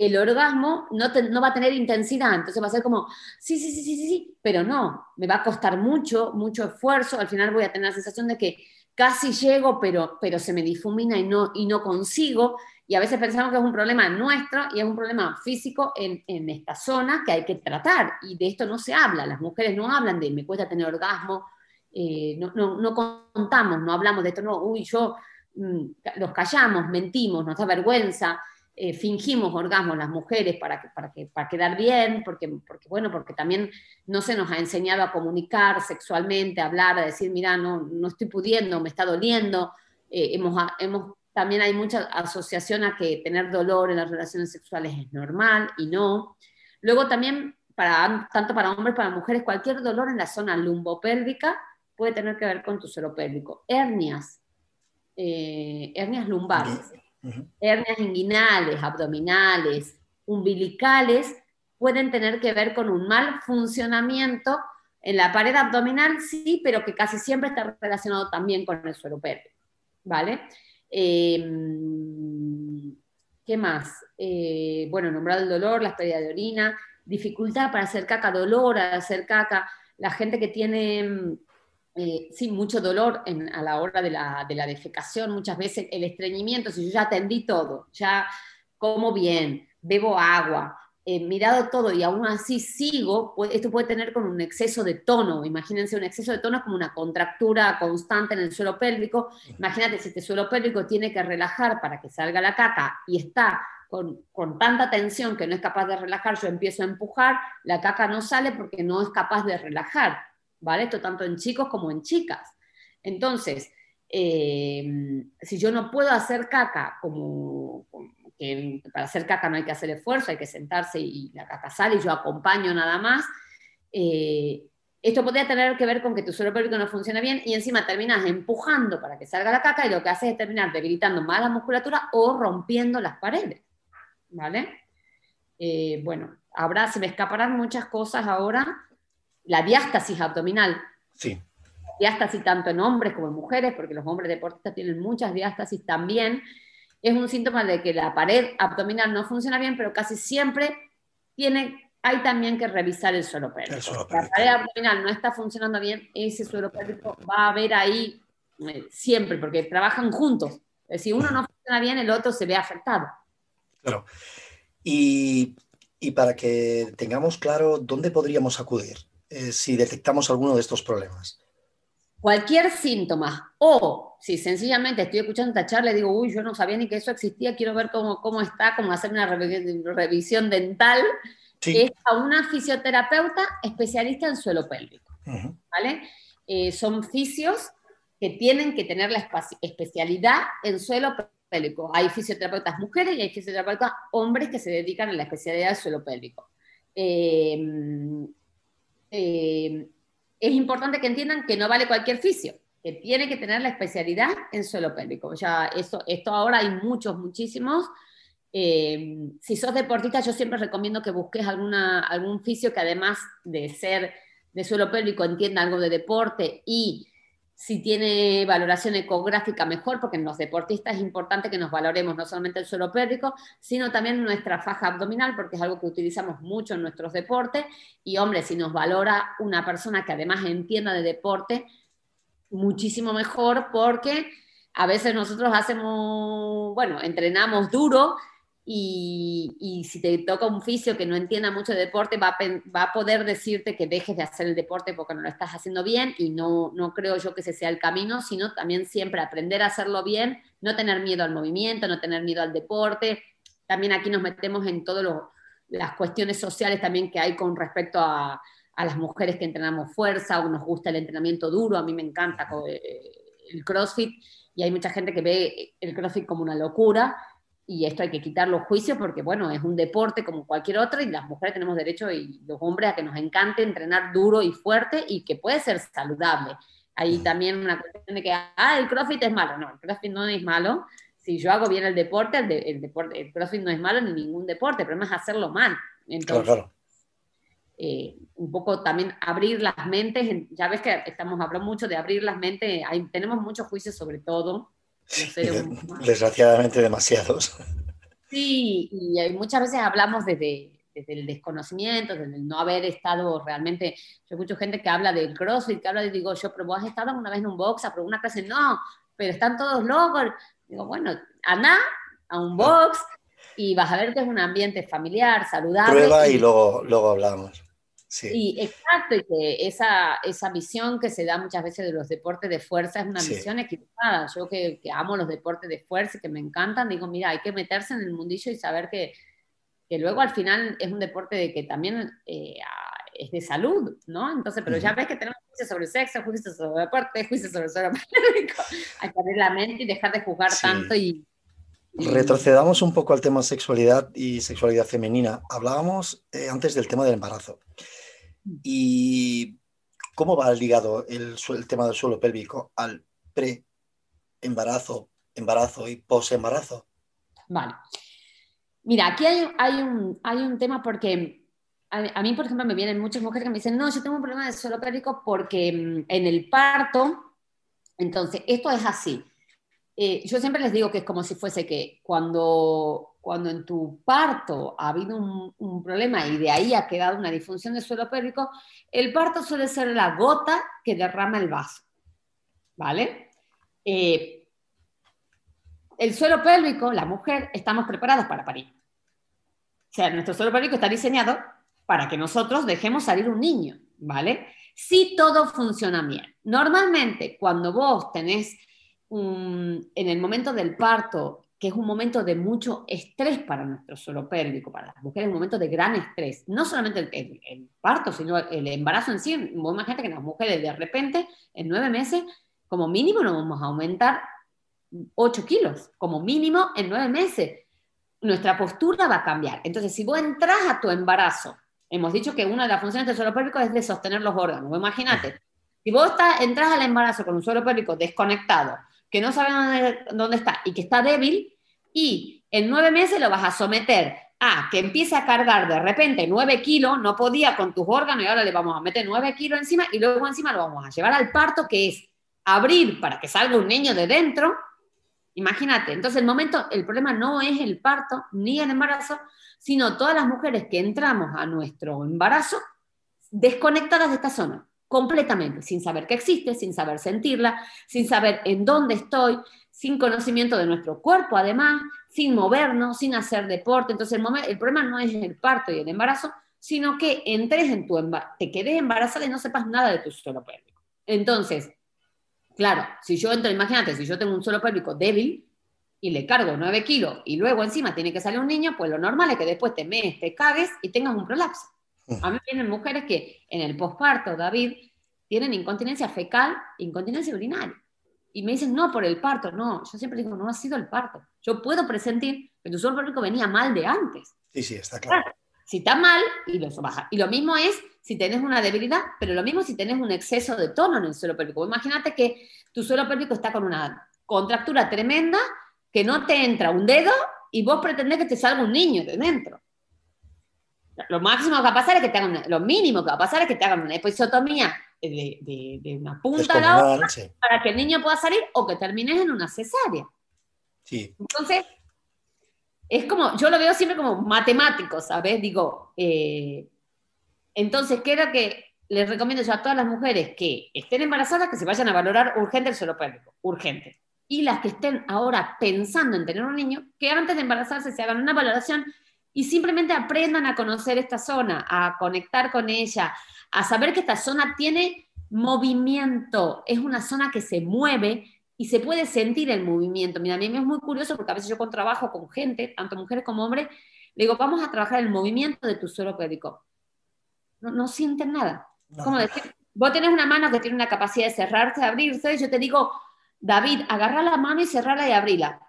el orgasmo no, no, va a tener intensidad, entonces va a ser como, sí, sí, sí, sí, sí, sí, pero no, me va a costar mucho, mucho esfuerzo, al final voy a tener la sensación de que casi llego, pero, pero se me difumina y no, y no consigo, y a veces pensamos que es un problema nuestro y es un problema físico en, en, esta zona que hay que tratar, y de esto no se habla, las mujeres no hablan de me cuesta tener orgasmo, eh, no, no, no, contamos, no hablamos de esto, no, uy, yo, mm, los callamos, mentimos, nos da vergüenza, eh, fingimos orgasmos las mujeres para, que, para, que, para quedar bien, porque, porque, bueno, porque también no se nos ha enseñado a comunicar sexualmente, a hablar, a decir, mira, no, no estoy pudiendo, me está doliendo. Eh, hemos, hemos, también hay mucha asociación a que tener dolor en las relaciones sexuales es normal y no. Luego también, para, tanto para hombres como para mujeres, cualquier dolor en la zona lumbopélvica puede tener que ver con tu suelo pélvico. Hernias, eh, hernias lumbares Hernias inguinales, abdominales, umbilicales, pueden tener que ver con un mal funcionamiento en la pared abdominal, sí, pero que casi siempre está relacionado también con el suelo pélvico. ¿Vale? Em, ¿Qué más? Eh, bueno, nombrado el dolor, las pérdidas de orina, dificultad para hacer caca, dolor al hacer caca, la gente que tiene eh, sí, mucho dolor a la hora de la, defecación, muchas veces el estreñimiento, si yo ya atendí todo, ya como bien, bebo agua, he mirado todo y aún así sigo, esto puede tener con un exceso de tono. Imagínense, un exceso de tono es como una contractura constante en el suelo pélvico. Imagínate si este suelo pélvico tiene que relajar para que salga la caca y está con, con, tanta tensión que no es capaz de relajar, yo empiezo a empujar, la caca no sale porque no es capaz de relajar. ¿Vale? Esto tanto en chicos como en chicas. Entonces, eh, si yo no puedo hacer caca, como, que para hacer caca no hay que hacer esfuerzo, hay que sentarse y la caca sale y yo acompaño nada más, eh, esto podría tener que ver con que tu suelo pélvico no funciona bien y encima terminas empujando para que salga la caca y lo que haces es terminar debilitando más la musculatura o rompiendo las paredes. ¿Vale? Eh, bueno, habrá, se me escaparán muchas cosas ahora, la diástasis abdominal. Sí. Diástasis tanto en hombres como en mujeres, porque los hombres deportistas tienen muchas diástasis también. Es un síntoma de que la pared abdominal no funciona bien, pero casi siempre tiene, hay también que revisar el suelo pélvico. Si la pared abdominal no está funcionando bien, ese suelo pélvico va a haber ahí eh, siempre, porque trabajan juntos. Si uno no funciona bien, el otro se ve afectado. Claro. Y, y para que tengamos claro dónde podríamos acudir, eh, si detectamos alguno de estos problemas? Cualquier síntoma o si sencillamente estoy escuchando esta charla y digo, uy, yo no sabía ni que eso existía, quiero ver cómo, cómo está, cómo hacer una revisión dental, es a una fisioterapeuta especialista en suelo pélvico. ¿vale? Eh, son fisios que tienen que tener la especialidad en suelo pélvico. Hay fisioterapeutas mujeres y hay fisioterapeutas hombres que se dedican a la especialidad del suelo pélvico. Eh, eh, es importante que entiendan que no vale cualquier fisio, que tiene que tener la especialidad en suelo pélvico. Ya eso, esto ahora hay muchos, muchísimos. Eh, si sos deportista, yo siempre recomiendo que busques alguna, algún fisio que además de ser de suelo pélvico entienda algo de deporte y si tiene valoración ecográfica mejor, porque en los deportistas es importante que nos valoremos no solamente el suelo pélvico, sino también nuestra faja abdominal, porque es algo que utilizamos mucho en nuestros deportes. Y hombre, si nos valora una persona que además entienda de deporte, muchísimo mejor, porque a veces nosotros hacemos, bueno, entrenamos duro y, si te toca un fisio que no entienda mucho de deporte, va a, poder decirte que dejes de hacer el deporte porque no lo estás haciendo bien y no, no creo yo que ese sea el camino, sino también siempre aprender a hacerlo bien, no tener miedo al movimiento, no tener miedo al deporte. También aquí nos metemos en todas las cuestiones sociales también que hay con respecto a, a las mujeres que entrenamos fuerza o nos gusta el entrenamiento duro, a mí me encanta eh, el CrossFit y hay mucha gente que ve el CrossFit como una locura y esto hay que quitar los juicios porque, bueno, es un deporte como cualquier otro y las mujeres tenemos derecho y los hombres a que nos encante entrenar duro y fuerte y que puede ser saludable. Hay también una cuestión de que, ah, el CrossFit es malo. No, el CrossFit no es malo. Si yo hago bien el deporte, el, deporte, el CrossFit no es malo ni ningún deporte, el problema es hacerlo mal. Entonces, eh, un poco también abrir las mentes, ya ves que estamos hablando mucho de abrir las mentes, hay, tenemos muchos juicios sobre todo, Desgraciadamente demasiados. Sí, y muchas veces hablamos desde, el desconocimiento, desde el no haber estado realmente. Yo escucho gente que habla del crossfit, que habla de, digo, yo, pero vos has estado una vez en un box, a una clase, no, pero están todos locos. Digo, bueno, anda a un box y vas a ver que es un ambiente familiar, saludable. Prueba y, luego, luego hablamos. Sí. exacto, y que esa, esa visión que se da muchas veces de los deportes de fuerza es una visión equivocada. Yo que, que, amo los deportes de fuerza y que me encantan, digo, mira, hay que meterse en el mundillo y saber que, que luego al final es un deporte de que también eh, es de salud, ¿no? Entonces, pero ya ves que tenemos juicios sobre sexo, juicios sobre deporte, juicios sobre suelo hay que abrir la mente y dejar de jugar tanto y, Retrocedamos un poco al tema sexualidad y sexualidad femenina. Hablábamos eh, antes del tema del embarazo. ¿Y cómo va ligado el, tema del suelo pélvico al pre-embarazo, embarazo y post-embarazo? Vale. Mira, aquí hay, un, tema porque a, mí, por ejemplo, me vienen muchas mujeres que me dicen, no, yo tengo un problema de suelo pélvico porque mm, en el parto, entonces, esto es así. Eh, yo siempre les digo que es como si fuese que cuando cuando en tu parto ha habido un, problema y de ahí ha quedado una disfunción del suelo pélvico, el parto suele ser la gota que derrama el vaso. ¿Vale? Eh, el suelo pélvico, la mujer, estamos preparados para parir. O sea, nuestro suelo pélvico está diseñado para que nosotros dejemos salir un niño, ¿vale? Si todo funciona bien. Normalmente, cuando vos tenés en el momento del parto que es un momento de mucho estrés para nuestro suelo pélvico, para las mujeres, un momento de gran estrés. No solamente el, parto, sino el embarazo en sí. Imagínate que las mujeres de repente, en nueve meses, como mínimo nos vamos a aumentar 8 kilos, como mínimo en nueve meses. Nuestra postura va a cambiar. Entonces, si vos entras a tu embarazo, hemos dicho que una de las funciones del suelo pélvico es de sostener los órganos. Imagínate, si vos entras al embarazo con un suelo pélvico desconectado, que no sabe dónde, está y que está débil, y en nueve meses lo vas a someter a que empiece a cargar de repente nueve kilos, no podía con tus órganos y ahora le vamos a meter nueve kilos encima y luego encima lo vamos a llevar al parto, que es abrir para que salga un niño de dentro. Imagínate, entonces el momento, el problema no es el parto ni el embarazo, sino todas las mujeres que entramos a nuestro embarazo desconectadas de esta zona completamente, sin saber que existe, sin saber sentirla, sin saber en dónde estoy, sin conocimiento de nuestro cuerpo además, sin movernos, sin hacer deporte. Entonces el, problema no es el parto y el embarazo, sino que entres en tu te quedes embarazada y no sepas nada de tu suelo pélvico. Entonces, claro, si yo entro, imagínate, si yo tengo un suelo pélvico débil, y le cargo 9 kilos y luego encima tiene que salir un niño, pues lo normal es que después te mees, te cagues y tengas un prolapso. Mm. A mí vienen mujeres que en el posparto, David, tienen incontinencia fecal, incontinencia urinaria. Y me dicen, no, por el parto. No, yo siempre digo, no ha sido el parto. Yo puedo presentir que tu suelo pélvico venía mal de antes. Sí, sí, está claro. si está mal, y lo baja. Y lo mismo es si tenés una debilidad, pero lo mismo si tenés un exceso de tono en el suelo pélvico. Imagínate que tu suelo pélvico está con una contractura tremenda, que no te entra un dedo y vos pretendés que te salga un niño de dentro. Lo máximo que va a pasar es que te hagan, lo mínimo que va a pasar es que te hagan una episiotomía de, una punta a la otra para que el niño pueda salir o que termines en una cesárea. Sí. Entonces, es como, yo lo veo siempre como matemático, ¿sabes? Digo, eh, entonces, ¿qué era que les recomiendo yo a todas las mujeres que estén embarazadas que se vayan a valorar urgente el suelo pélvico? Urgente. Y las que estén ahora pensando en tener un niño, que antes de embarazarse se hagan una valoración y simplemente aprendan a conocer esta zona, a conectar con ella, a saber que esta zona tiene movimiento, es una zona que se mueve y se puede sentir el movimiento. Mira, a mí me es muy curioso porque a veces yo con trabajo con gente, tanto mujeres como hombres, le digo, vamos a trabajar el movimiento de tu suelo pélvico. No, no sienten nada. Como decir, vos tenés una mano que tiene una capacidad de cerrarse, de abrirse, yo te digo, David, agarra la mano y cerrala y abrila.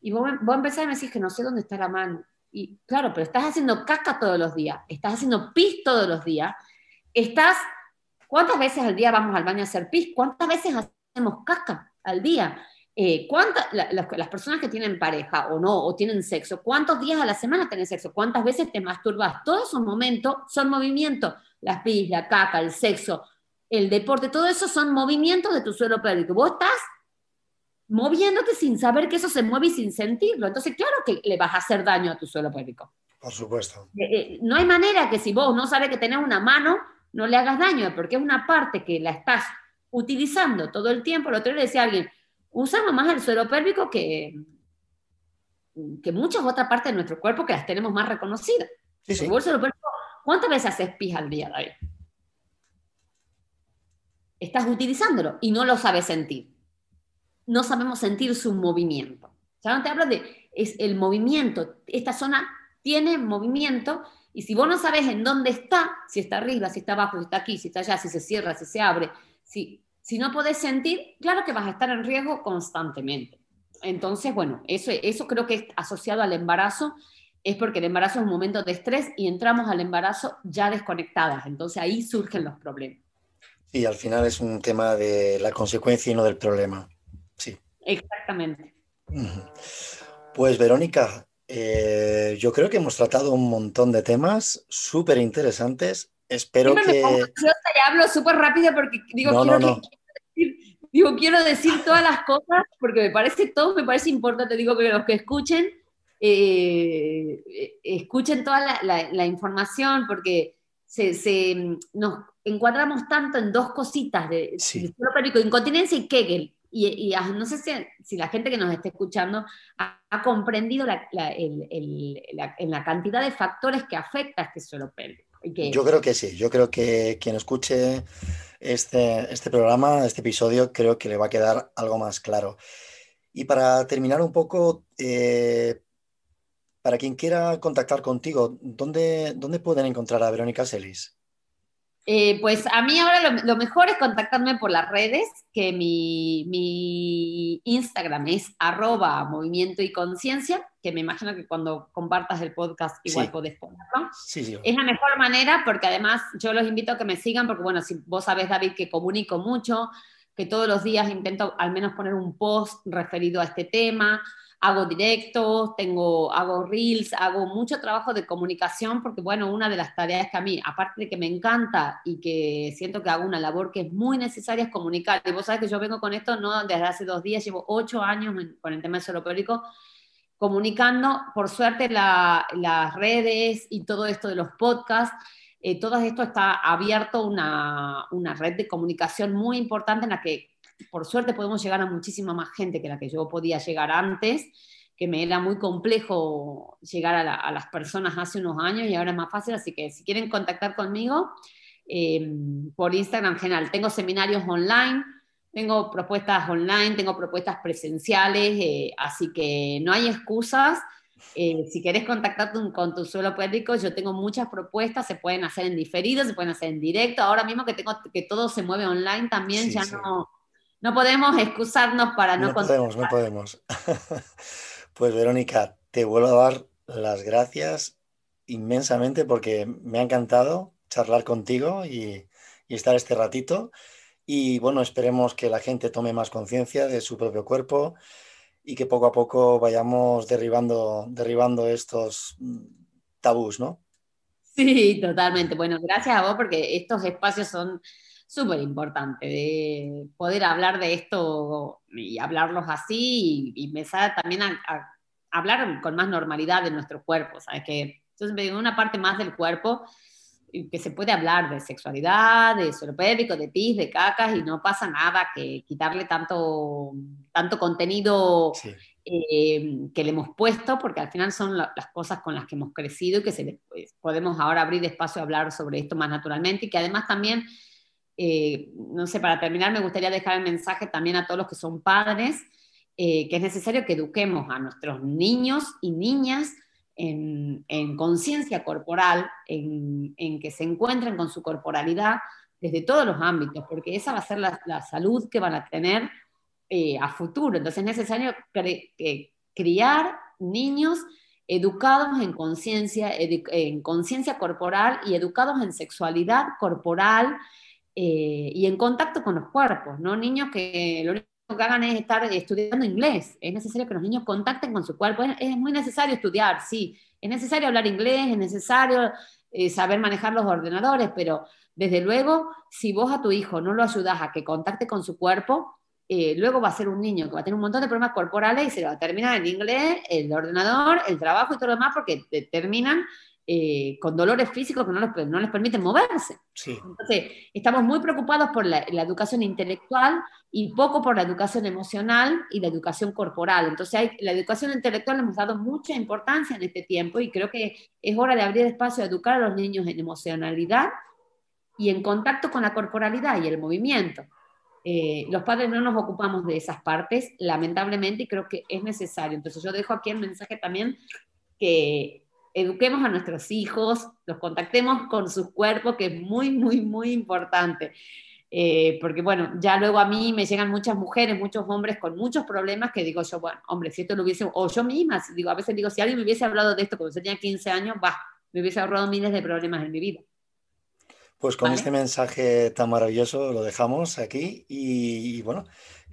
Y vos, vos empezás y me decís que no sé dónde está la mano. Y claro, pero estás haciendo caca todos los días, estás haciendo pis todos los días, estás, ¿cuántas veces al día vamos al baño a hacer pis? ¿Cuántas veces hacemos caca al día? Eh, ¿cuántas, las personas que tienen pareja o no, o tienen sexo, ¿cuántos días a la semana tienen sexo? ¿Cuántas veces te masturbas? Todos esos momentos son movimientos. Las pis, la caca, el sexo, el deporte, todo eso son movimientos de tu suelo pélvico. Vos estás moviéndote sin saber que eso se mueve y sin sentirlo. Entonces, claro que le vas a hacer daño a tu suelo pélvico. Por supuesto. Eh, eh, no hay manera que si vos no sabes que tenés una mano, no le hagas daño, porque es una parte que la estás utilizando todo el tiempo. Lo otro le decía a alguien, usamos más el suelo pélvico que, que muchas otras partes de nuestro cuerpo que las tenemos más reconocidas. ¿Cuántas veces haces pis al día, David? Estás utilizándolo y no lo sabes sentir. No sabemos sentir su movimiento. Ya no te hablo de es el movimiento. Esta zona tiene movimiento y si vos no sabes en dónde está, si está arriba, si está abajo, si está aquí, si está allá, si se cierra, si se abre, si, si no podés sentir, claro que vas a estar en riesgo constantemente. Entonces, bueno, eso, eso creo que es asociado al embarazo, es porque el embarazo es un momento de estrés y entramos al embarazo ya desconectadas, entonces ahí surgen los problemas. Sí, al final es un tema de la consecuencia y no del problema. Sí. Exactamente. Pues Verónica, eh, yo creo que hemos tratado un montón de temas súper interesantes. Espero que. Yo hablo súper rápido porque digo, quiero, decir, digo, quiero decir todas las cosas porque me parece todo, me parece importante. Digo que los que escuchen, eh, escuchen toda la, información porque se, nos encuadramos tanto en dos cositas de, sí. incontinencia y Kegel y, ah, no sé si, la gente que nos está escuchando ha, comprendido en la cantidad de factores que afecta a este suelo pélvico. Yo creo que sí, yo creo que quien escuche este, este programa, este episodio, creo que le va a quedar algo más claro. Y para terminar un poco, eh, para quien quiera contactar contigo, ¿dónde, ¿dónde pueden encontrar a Verónica Celis? Eh, pues a mí ahora lo, mejor es contactarme por las redes, que mi, Instagram es arroba movimiento y conciencia, que me imagino que cuando compartas el podcast igual podés ponerlo. Es la mejor manera porque además yo los invito a que me sigan, porque bueno, si vos sabés, David, que comunico mucho, que todos los días intento al menos poner un post referido a este tema, hago directos, tengo, hago reels, hago mucho trabajo de comunicación porque, bueno, una de las tareas que a mí, aparte de que me encanta y que siento que hago una labor que es muy necesaria es comunicar. Y vos sabés que yo vengo con esto no desde hace dos días, llevo ocho años con el tema del suelo comunicando, por suerte las redes y todo esto de los podcasts, eh, todo esto está abierto una, una red de comunicación muy importante en la que por suerte podemos llegar a muchísima más gente que la que yo podía llegar antes, que me era muy complejo llegar a, las personas hace unos años y ahora es más fácil, así que si quieren contactar conmigo, em, por Instagram general, tengo seminarios online, tengo propuestas online, tengo propuestas presenciales, eh, así que no hay excusas. Eh, si querés contactarte con tu suelo pélvico, yo tengo muchas propuestas, se pueden hacer en diferido, se pueden hacer en directo. Ahora mismo que tengo que todo se mueve online también, ya no no podemos excusarnos para no No podemos, no podemos. pues Verónica, te vuelvo a dar las gracias inmensamente porque me ha encantado charlar contigo y, estar este ratito. Y bueno, esperemos que la gente tome más conciencia de su propio cuerpo y que poco a poco vayamos derribando, derribando estos mm, tabús, ¿no? Sí, totalmente. Bueno, gracias a vos porque estos espacios son súper importante de poder hablar de esto y hablarlos así y, empezar también a, hablar con más normalidad de nuestro cuerpo, ¿sabes? Que entonces una parte más del cuerpo que se puede hablar de sexualidad, de suelo de pis, de cacas, y no pasa nada que quitarle tanto, tanto contenido eh, que le hemos puesto, porque al final son las cosas con las que hemos crecido y que se pues, podemos ahora abrir espacio a hablar sobre esto más naturalmente, y que además también eh, no sé, para terminar me gustaría dejar el mensaje también a todos los que son padres, eh, que es necesario que eduquemos a nuestros niños y niñas en, conciencia corporal, en, que se encuentren con su corporalidad desde todos los ámbitos, porque esa va a ser la, salud que van a tener eh, a futuro. Entonces es necesario criar niños educados en conciencia, en conciencia corporal y educados en sexualidad corporal, eh, y en contacto con los cuerpos, ¿no? Niños que lo único que hagan es estar estudiando inglés. Es necesario que los niños contacten con su cuerpo. Es, muy necesario estudiar, sí. Es necesario hablar inglés, es necesario eh, saber manejar los ordenadores, pero desde luego, si vos a tu hijo no lo ayudas a que contacte con su cuerpo, eh, luego va a ser un niño que va a tener un montón de problemas corporales y se va a terminar en inglés, el ordenador, el trabajo y todo lo demás, porque terminan eh, con dolores físicos que no, no les permiten moverse. Entonces, estamos muy preocupados por la, educación intelectual y poco por la educación emocional y la educación corporal. Entonces, hay, la educación intelectual le hemos dado mucha importancia en este tiempo y creo que es hora de abrir espacio a educar a los niños en emocionalidad y en contacto con la corporalidad y el movimiento. Eh, los padres no nos ocupamos de esas partes, lamentablemente, y creo que es necesario. Entonces yo dejo aquí el mensaje también que eduquemos a nuestros hijos, los contactemos con sus cuerpos, que es muy, muy, muy importante. Eh, porque bueno, ya luego a mí me llegan muchas mujeres, muchos hombres con muchos problemas que digo yo, bueno, hombre, si esto lo hubiese, o yo misma, digo, a veces digo, si alguien me hubiese hablado de esto cuando yo tenía 15 años, va, me hubiese ahorrado miles de problemas en mi vida. Pues con este mensaje tan maravilloso lo dejamos aquí y bueno,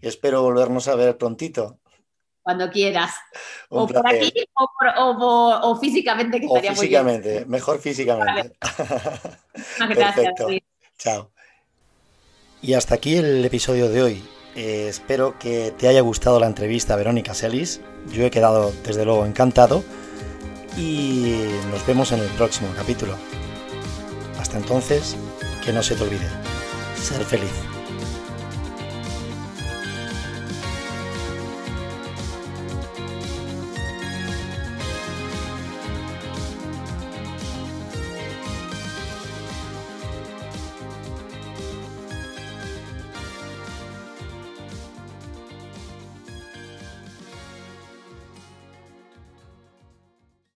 espero volvernos a ver prontito cuando quieras. o por aquí o, físicamente, que estaría físicamente, muy bien. mejor físicamente. gracias. Chao. Y hasta aquí el episodio de hoy. Eh, espero que te haya gustado la entrevista a Verónica Celis. Yo he quedado desde luego encantado y nos vemos en el próximo capítulo. Hasta entonces, que no se te olvide, ser feliz.